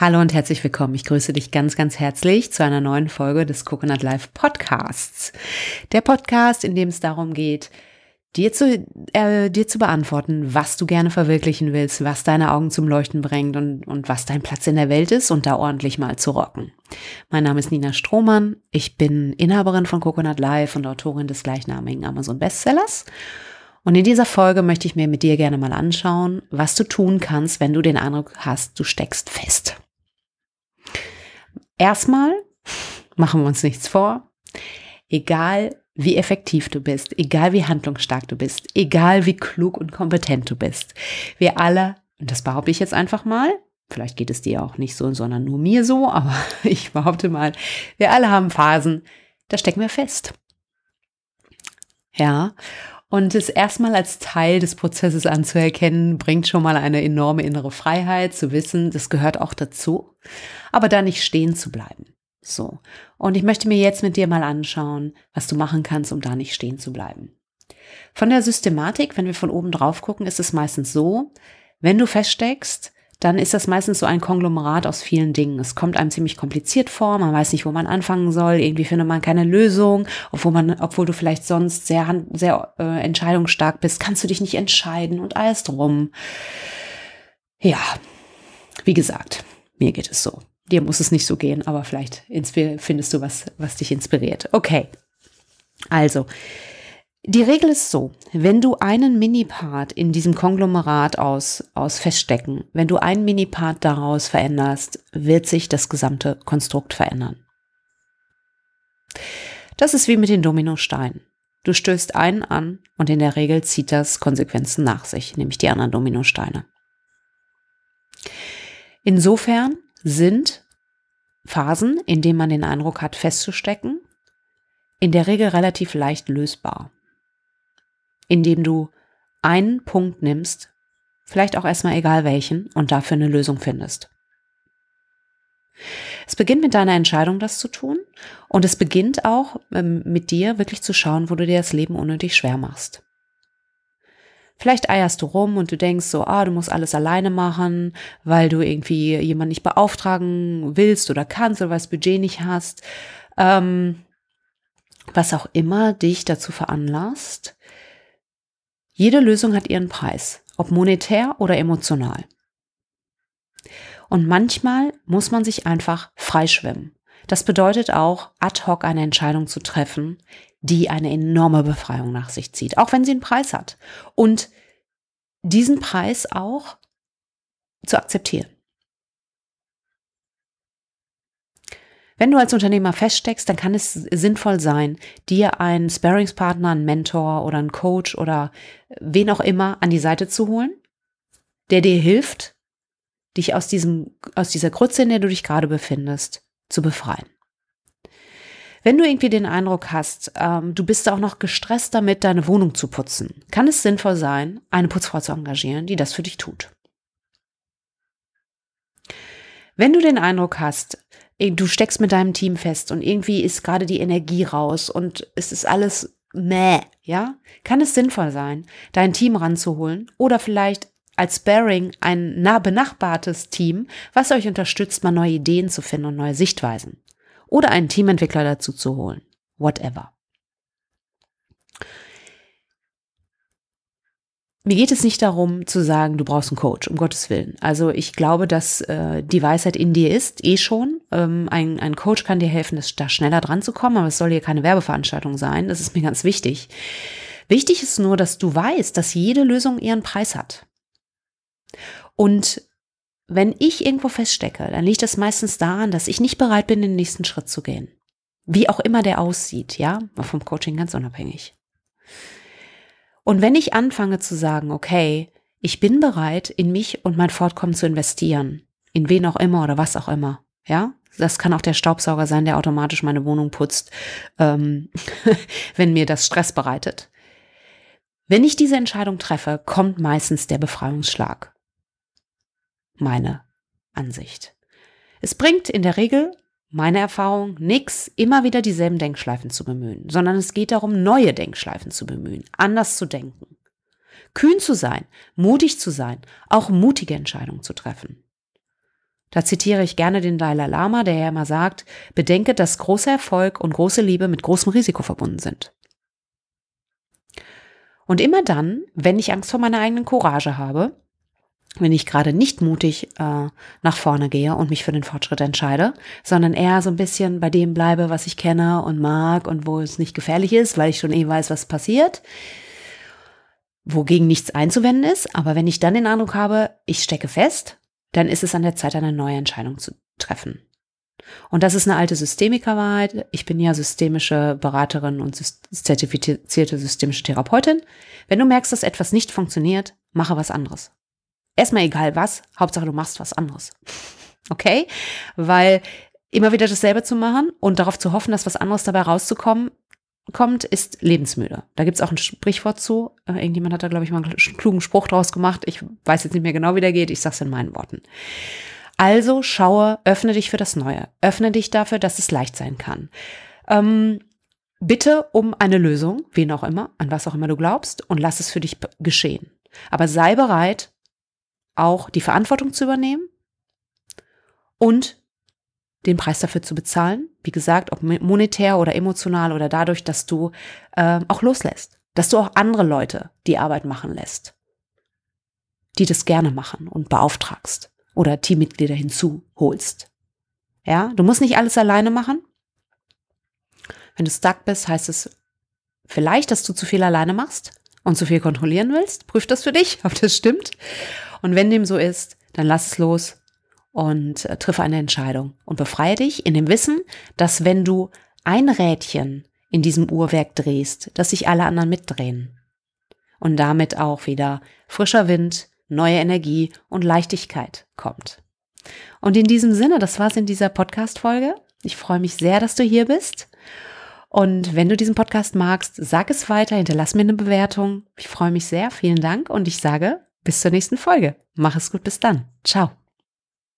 Hallo und herzlich willkommen. Ich grüße dich ganz, ganz herzlich zu einer neuen Folge des Coconut Life Podcasts. Der Podcast, in dem es darum geht, dir zu, äh, dir zu beantworten, was du gerne verwirklichen willst, was deine Augen zum Leuchten bringt und, und was dein Platz in der Welt ist und da ordentlich mal zu rocken. Mein Name ist Nina Strohmann. Ich bin Inhaberin von Coconut Life und Autorin des gleichnamigen Amazon Bestsellers. Und in dieser Folge möchte ich mir mit dir gerne mal anschauen, was du tun kannst, wenn du den Eindruck hast, du steckst fest. Erstmal machen wir uns nichts vor. Egal wie effektiv du bist, egal wie handlungsstark du bist, egal wie klug und kompetent du bist. Wir alle, und das behaupte ich jetzt einfach mal, vielleicht geht es dir auch nicht so, sondern nur mir so, aber ich behaupte mal, wir alle haben Phasen, da stecken wir fest. Ja, und es erstmal als Teil des Prozesses anzuerkennen, bringt schon mal eine enorme innere Freiheit, zu wissen, das gehört auch dazu aber da nicht stehen zu bleiben. So. Und ich möchte mir jetzt mit dir mal anschauen, was du machen kannst, um da nicht stehen zu bleiben. Von der Systematik, wenn wir von oben drauf gucken, ist es meistens so, wenn du feststeckst, dann ist das meistens so ein Konglomerat aus vielen Dingen. Es kommt einem ziemlich kompliziert vor, man weiß nicht, wo man anfangen soll, irgendwie findet man keine Lösung, obwohl man, obwohl du vielleicht sonst sehr, sehr äh, entscheidungsstark bist, kannst du dich nicht entscheiden und alles drum. Ja, wie gesagt, mir geht es so. Dir muss es nicht so gehen, aber vielleicht findest du was, was dich inspiriert. Okay. Also, die Regel ist so, wenn du einen Mini-Part in diesem Konglomerat aus, aus Feststecken, wenn du einen Mini-Part daraus veränderst, wird sich das gesamte Konstrukt verändern. Das ist wie mit den Dominosteinen. Du stößt einen an und in der Regel zieht das Konsequenzen nach sich, nämlich die anderen Dominosteine. Insofern sind Phasen, in denen man den Eindruck hat, festzustecken, in der Regel relativ leicht lösbar. Indem du einen Punkt nimmst, vielleicht auch erstmal egal welchen, und dafür eine Lösung findest. Es beginnt mit deiner Entscheidung, das zu tun. Und es beginnt auch ähm, mit dir wirklich zu schauen, wo du dir das Leben unnötig schwer machst. Vielleicht eierst du rum und du denkst so, ah, du musst alles alleine machen, weil du irgendwie jemanden nicht beauftragen willst oder kannst oder weil das Budget nicht hast. Ähm, was auch immer dich dazu veranlasst. Jede Lösung hat ihren Preis, ob monetär oder emotional. Und manchmal muss man sich einfach freischwimmen. Das bedeutet auch, ad hoc eine Entscheidung zu treffen, die eine enorme Befreiung nach sich zieht, auch wenn sie einen Preis hat. Und diesen Preis auch zu akzeptieren. Wenn du als Unternehmer feststeckst, dann kann es sinnvoll sein, dir einen Sparringspartner, einen Mentor oder einen Coach oder wen auch immer an die Seite zu holen, der dir hilft, dich aus diesem, aus dieser Grütze, in der du dich gerade befindest, zu befreien. Wenn du irgendwie den Eindruck hast, ähm, du bist auch noch gestresst damit, deine Wohnung zu putzen, kann es sinnvoll sein, eine Putzfrau zu engagieren, die das für dich tut. Wenn du den Eindruck hast, du steckst mit deinem Team fest und irgendwie ist gerade die Energie raus und es ist alles meh, ja, kann es sinnvoll sein, dein Team ranzuholen oder vielleicht als Sparing ein nah benachbartes Team, was euch unterstützt, mal neue Ideen zu finden und neue Sichtweisen oder einen Teamentwickler dazu zu holen. Whatever. Mir geht es nicht darum zu sagen, du brauchst einen Coach, um Gottes Willen. Also ich glaube, dass äh, die Weisheit in dir ist, eh schon. Ähm, ein, ein Coach kann dir helfen, das, da schneller dran zu kommen, aber es soll hier keine Werbeveranstaltung sein. Das ist mir ganz wichtig. Wichtig ist nur, dass du weißt, dass jede Lösung ihren Preis hat. Und wenn ich irgendwo feststecke, dann liegt das meistens daran, dass ich nicht bereit bin, den nächsten Schritt zu gehen. Wie auch immer der aussieht, ja, vom Coaching ganz unabhängig. Und wenn ich anfange zu sagen, okay, ich bin bereit, in mich und mein Fortkommen zu investieren, in wen auch immer oder was auch immer, ja, das kann auch der Staubsauger sein, der automatisch meine Wohnung putzt, ähm, wenn mir das Stress bereitet. Wenn ich diese Entscheidung treffe, kommt meistens der Befreiungsschlag meine Ansicht. Es bringt in der Regel, meine Erfahrung, nichts, immer wieder dieselben Denkschleifen zu bemühen, sondern es geht darum, neue Denkschleifen zu bemühen, anders zu denken. Kühn zu sein, mutig zu sein, auch mutige Entscheidungen zu treffen. Da zitiere ich gerne den Dalai Lama, der ja immer sagt, bedenke, dass großer Erfolg und große Liebe mit großem Risiko verbunden sind. Und immer dann, wenn ich Angst vor meiner eigenen Courage habe, wenn ich gerade nicht mutig äh, nach vorne gehe und mich für den Fortschritt entscheide, sondern eher so ein bisschen bei dem bleibe, was ich kenne und mag und wo es nicht gefährlich ist, weil ich schon eh weiß, was passiert, wogegen nichts einzuwenden ist. Aber wenn ich dann den Eindruck habe, ich stecke fest, dann ist es an der Zeit, eine neue Entscheidung zu treffen. Und das ist eine alte Systemikerwahrheit. Ich bin ja systemische Beraterin und zertifizierte systemische Therapeutin. Wenn du merkst, dass etwas nicht funktioniert, mache was anderes. Erstmal egal was, Hauptsache du machst was anderes. Okay? Weil immer wieder dasselbe zu machen und darauf zu hoffen, dass was anderes dabei rauszukommen, kommt, ist lebensmüde. Da gibt's auch ein Sprichwort zu. Äh, irgendjemand hat da, glaube ich, mal einen klugen Spruch draus gemacht. Ich weiß jetzt nicht mehr genau, wie der geht. Ich sag's in meinen Worten. Also schaue, öffne dich für das Neue. Öffne dich dafür, dass es leicht sein kann. Ähm, bitte um eine Lösung, wen auch immer, an was auch immer du glaubst, und lass es für dich geschehen. Aber sei bereit, auch die Verantwortung zu übernehmen und den Preis dafür zu bezahlen. Wie gesagt, ob monetär oder emotional oder dadurch, dass du äh, auch loslässt. Dass du auch andere Leute die Arbeit machen lässt, die das gerne machen und beauftragst oder Teammitglieder hinzuholst. Ja, du musst nicht alles alleine machen. Wenn du stuck bist, heißt es vielleicht, dass du zu viel alleine machst und zu viel kontrollieren willst. Prüf das für dich, ob das stimmt. Und wenn dem so ist, dann lass es los und äh, triff eine Entscheidung und befreie dich in dem Wissen, dass wenn du ein Rädchen in diesem Uhrwerk drehst, dass sich alle anderen mitdrehen. Und damit auch wieder frischer Wind, neue Energie und Leichtigkeit kommt. Und in diesem Sinne, das war's in dieser Podcast-Folge. Ich freue mich sehr, dass du hier bist. Und wenn du diesen Podcast magst, sag es weiter, hinterlass mir eine Bewertung. Ich freue mich sehr. Vielen Dank und ich sage bis zur nächsten Folge. Mach es gut, bis dann. Ciao.